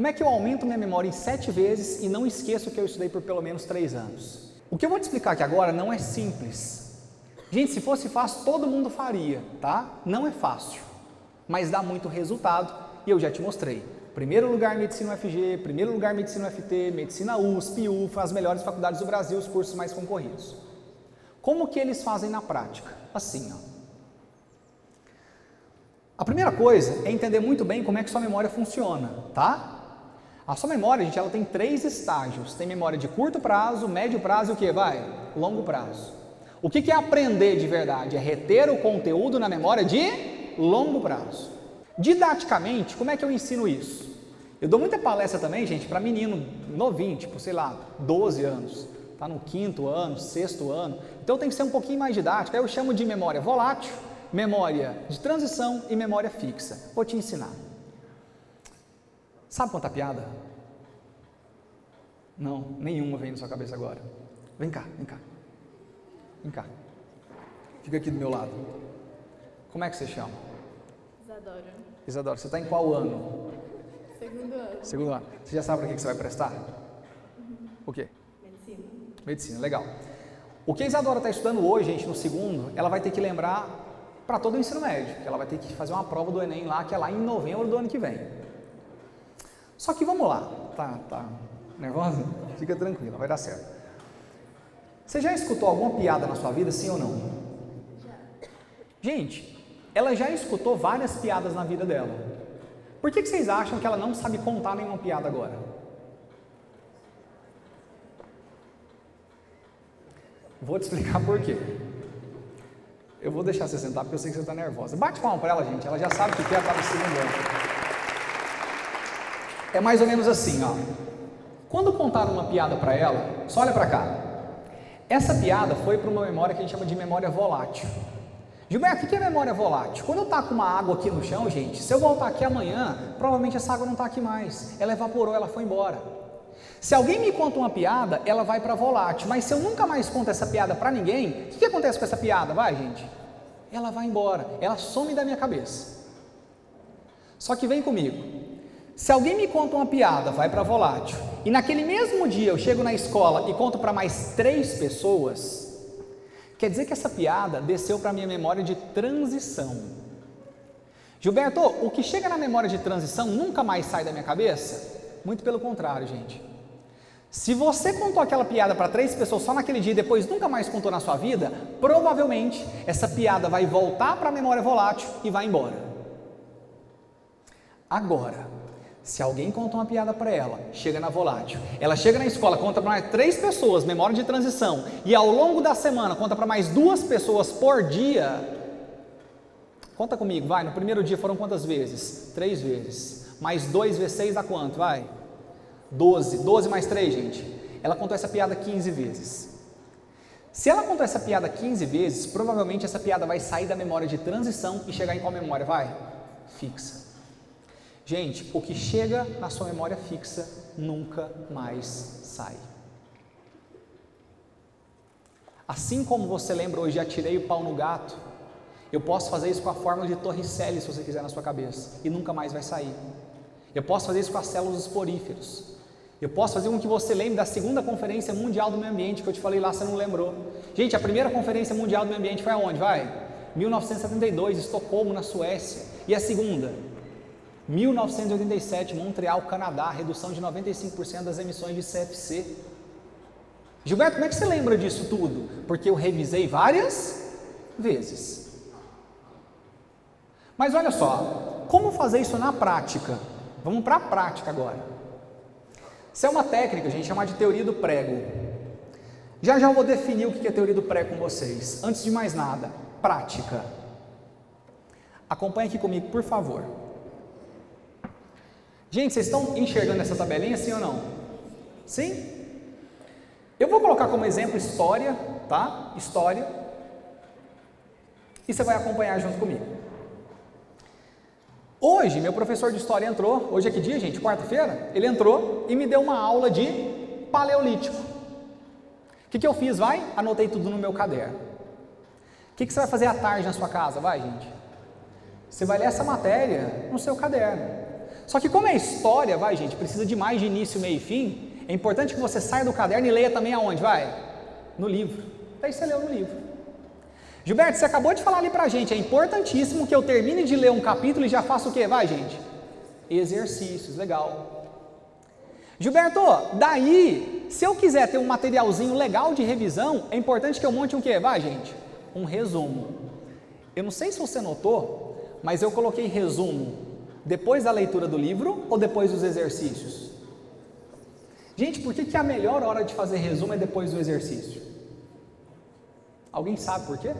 Como é que eu aumento minha memória em sete vezes e não esqueço que eu estudei por pelo menos três anos? O que eu vou te explicar aqui agora não é simples. Gente, se fosse fácil, todo mundo faria, tá? Não é fácil, mas dá muito resultado e eu já te mostrei. Primeiro lugar Medicina UFG, primeiro lugar Medicina UFT, Medicina USP, UFA, as melhores faculdades do Brasil, os cursos mais concorridos. Como que eles fazem na prática? Assim, ó. A primeira coisa é entender muito bem como é que sua memória funciona, tá? A sua memória, gente, ela tem três estágios. Tem memória de curto prazo, médio prazo e o que? Vai? Longo prazo. O que, é aprender de verdade? É reter o conteúdo na memória de longo prazo. Didaticamente, como é que eu ensino isso? Eu dou muita palestra também, gente, para menino novinho, tipo, sei lá, 12 anos, tá no quinto ano, sexto ano. Então tem que ser um pouquinho mais didático. Aí eu chamo de memória volátil, memória de transição e memória fixa. Vou te ensinar. Sabe contar piada? Não, nenhuma vem na sua cabeça agora. Vem cá, vem cá. Vem cá. Fica aqui do meu lado. Como é que você chama? Isadora. Isadora, você está em qual ano? Segundo ano. Segundo ano. Você já sabe para que você vai prestar? O quê? Medicina. Medicina, legal. O que a Isadora está estudando hoje, gente, no segundo, ela vai ter que lembrar para todo o ensino médio, que ela vai ter que fazer uma prova do Enem lá, que é lá em novembro do ano que vem. Só que vamos lá, tá, tá nervosa? Fica tranquila, vai dar certo. Você já escutou alguma piada na sua vida, sim ou não? Já. Gente, ela já escutou várias piadas na vida dela. Por que, que vocês acham que ela não sabe contar nenhuma piada agora? Vou te explicar por quê. Eu vou deixar você sentar porque eu sei que você está nervosa. Bate palma para ela, gente. Ela já sabe o que é, ela está no segundo ano. É mais ou menos assim, ó. Quando contaram uma piada para ela, só olha para cá. Essa piada foi para uma memória que a gente chama de memória volátil. Gilberto, o que é memória volátil? Quando eu taco com uma água aqui no chão, gente, se eu voltar aqui amanhã, provavelmente essa água não está aqui mais. Ela evaporou, ela foi embora. Se alguém me conta uma piada, ela vai para volátil. Mas se eu nunca mais conto essa piada para ninguém, o que, que acontece com essa piada? Vai, gente. Ela vai embora, ela some da minha cabeça. Só que vem comigo. Se alguém me conta uma piada, vai para volátil, e naquele mesmo dia eu chego na escola e conto para mais três pessoas, quer dizer que essa piada desceu para minha memória de transição. Gilberto, o que chega na memória de transição nunca mais sai da minha cabeça? Muito pelo contrário, gente. Se você contou aquela piada para três pessoas só naquele dia e depois nunca mais contou na sua vida, provavelmente essa piada vai voltar para a memória volátil e vai embora. Agora, se alguém conta uma piada para ela, chega na volátil, ela chega na escola, conta para mais três pessoas, memória de transição, e ao longo da semana conta para mais duas pessoas por dia. Conta comigo, vai. No primeiro dia foram quantas vezes? Três vezes. Mais dois vezes seis dá quanto? Vai. 12. 12 mais 3, gente. Ela contou essa piada 15 vezes. Se ela contou essa piada 15 vezes, provavelmente essa piada vai sair da memória de transição e chegar em qual memória? Vai? Fixa. Gente, o que chega na sua memória fixa nunca mais sai. Assim como você lembra hoje, atirei o pau no gato, eu posso fazer isso com a fórmula de Torricelli, se você quiser, na sua cabeça, e nunca mais vai sair. Eu posso fazer isso com as células esporíferos. Eu posso fazer com que você lembre da segunda conferência mundial do meio ambiente que eu te falei lá, você não lembrou. Gente, a primeira conferência mundial do meio ambiente foi aonde? Vai? 1972, Estocolmo, na Suécia. E a segunda? 1987, Montreal, Canadá, redução de 95% das emissões de CFC. Gilberto, como é que você lembra disso tudo? Porque eu revisei várias vezes. Mas olha só, como fazer isso na prática? Vamos para a prática agora. Isso é uma técnica, a gente chama de teoria do prego. Já já eu vou definir o que é teoria do prego com vocês. Antes de mais nada, prática. Acompanhe aqui comigo, por favor. Gente, vocês estão enxergando essa tabelinha, sim ou não? Sim? Eu vou colocar como exemplo história, tá? História. E você vai acompanhar junto comigo. Hoje, meu professor de história entrou, hoje é que dia, gente? Quarta-feira? Ele entrou e me deu uma aula de paleolítico. O que, que eu fiz? Vai? Anotei tudo no meu caderno. O que, que você vai fazer à tarde na sua casa? Vai, gente. Você vai ler essa matéria no seu caderno. Só que como é história, vai gente, precisa de mais de início, meio e fim, é importante que você saia do caderno e leia também aonde, vai? No livro. Daí você leu no livro. Gilberto, você acabou de falar ali pra gente, é importantíssimo que eu termine de ler um capítulo e já faça o que? Vai, gente? Exercícios, legal. Gilberto, daí, se eu quiser ter um materialzinho legal de revisão, é importante que eu monte um que? Vai, gente? Um resumo. Eu não sei se você notou, mas eu coloquei resumo depois da leitura do livro ou depois dos exercícios? Gente, por que, que a melhor hora de fazer resumo é depois do exercício? Alguém sabe por quê?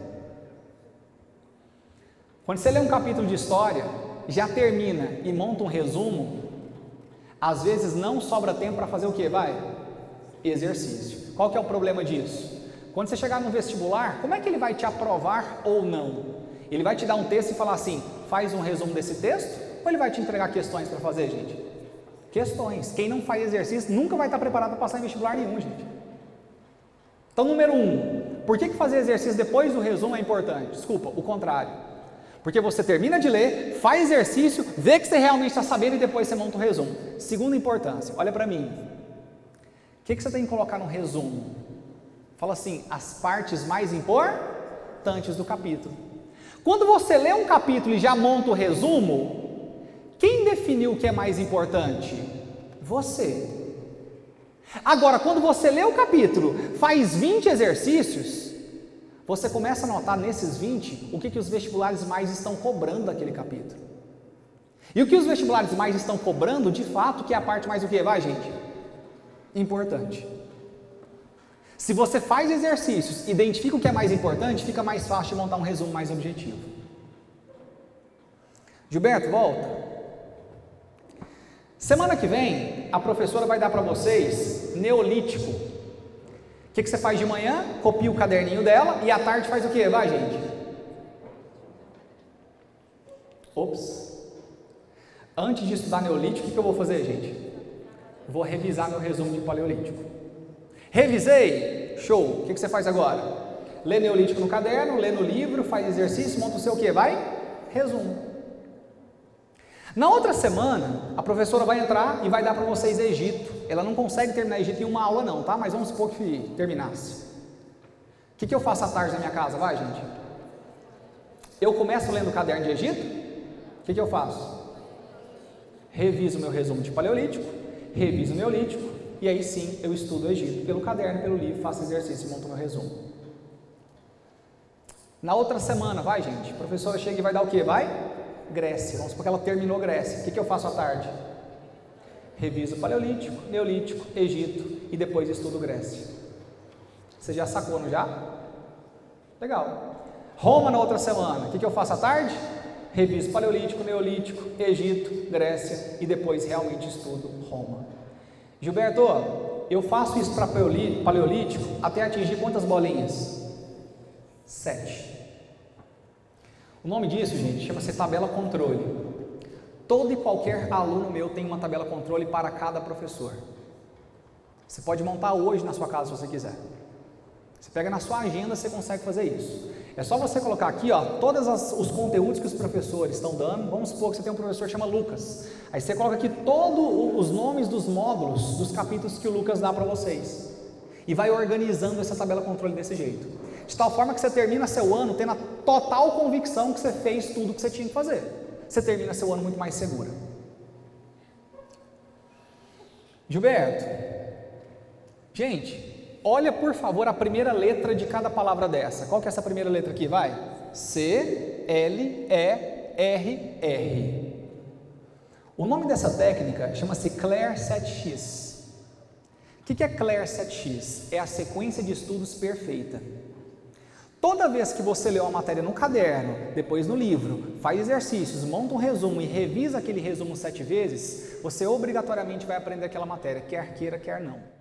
Quando você lê um capítulo de história, já termina e monta um resumo, às vezes não sobra tempo para fazer o que? Vai? Exercício. Qual que é o problema disso? Quando você chegar no vestibular, como é que ele vai te aprovar ou não? Ele vai te dar um texto e falar assim: faz um resumo desse texto? Ou ele vai te entregar questões para fazer, gente? Questões. Quem não faz exercício nunca vai estar preparado para passar em vestibular nenhum, gente. Então, número um, por que, fazer exercício depois do resumo é importante? Desculpa, o contrário. Porque você termina de ler, faz exercício, vê que você realmente está sabendo e depois você monta o um resumo. Segunda importância, olha para mim. O que, que você tem que colocar no resumo? Fala assim, as partes mais importantes do capítulo. Quando você lê um capítulo e já monta o resumo, definiu o que é mais importante? Você. Agora, quando você lê o capítulo, faz 20 exercícios, você começa a notar nesses 20 o que, que os vestibulares mais estão cobrando daquele capítulo. E o que os vestibulares mais estão cobrando, de fato, que é a parte mais o que? Vai, gente? Importante. Se você faz exercícios, identifica o que é mais importante, fica mais fácil de montar um resumo mais objetivo. Gilberto, volta. Semana que vem, a professora vai dar para vocês neolítico. O que, que você faz de manhã? Copia o caderninho dela e à tarde faz o que? Vai, gente. Ops. Antes de estudar Neolítico, o que, que eu vou fazer, gente? Vou revisar meu resumo de Paleolítico. Revisei? Show. O que, que você faz agora? Lê Neolítico no caderno, lê no livro, faz exercício, monta o seu o que? Vai? Resumo. Na outra semana, a professora vai entrar e vai dar para vocês Egito. Ela não consegue terminar Egito em uma aula, não, tá? Mas vamos supor que terminasse. O que, que eu faço à tarde na minha casa? Vai, gente. Eu começo lendo o caderno de Egito. O que, que eu faço? Reviso meu resumo de Paleolítico, reviso o Neolítico, e aí sim eu estudo o Egito pelo caderno, pelo livro, faço exercício e monto meu resumo. Na outra semana, vai, gente. A professora chega e vai dar o quê? Vai? Grécia. Vamos supor que ela terminou Grécia. O que, que eu faço à tarde? Reviso Paleolítico, Neolítico, Egito e depois estudo Grécia. Você já sacou, não já? Legal. Roma na outra semana. O que, que eu faço à tarde? Reviso Paleolítico, Neolítico, Egito, Grécia e depois realmente estudo Roma. Gilberto, eu faço isso para Paleolítico até atingir quantas bolinhas? Sete. O nome disso, gente, chama-se tabela controle. Todo e qualquer aluno meu tem uma tabela controle para cada professor. Você pode montar hoje na sua casa se você quiser. Você pega na sua agenda, você consegue fazer isso. É só você colocar aqui, ó, todos os conteúdos que os professores estão dando. Vamos supor que você tem um professor que chama Lucas. Aí você coloca aqui todos os nomes dos módulos, dos capítulos que o Lucas dá para vocês. E vai organizando essa tabela controle desse jeito. De tal forma que você termina seu ano tendo a total convicção que você fez tudo que você tinha que fazer. Você termina seu ano muito mais segura. Gilberto, gente, olha por favor a primeira letra de cada palavra dessa. Qual que é essa primeira letra aqui? Vai. C, L, E, R, R. O nome dessa técnica chama-se Claire 7X. O que é Claire 7X? É a sequência de estudos perfeita. Toda vez que você lê uma matéria no caderno, depois no livro, faz exercícios, monta um resumo e revisa aquele resumo sete vezes, você obrigatoriamente vai aprender aquela matéria, quer queira, quer não.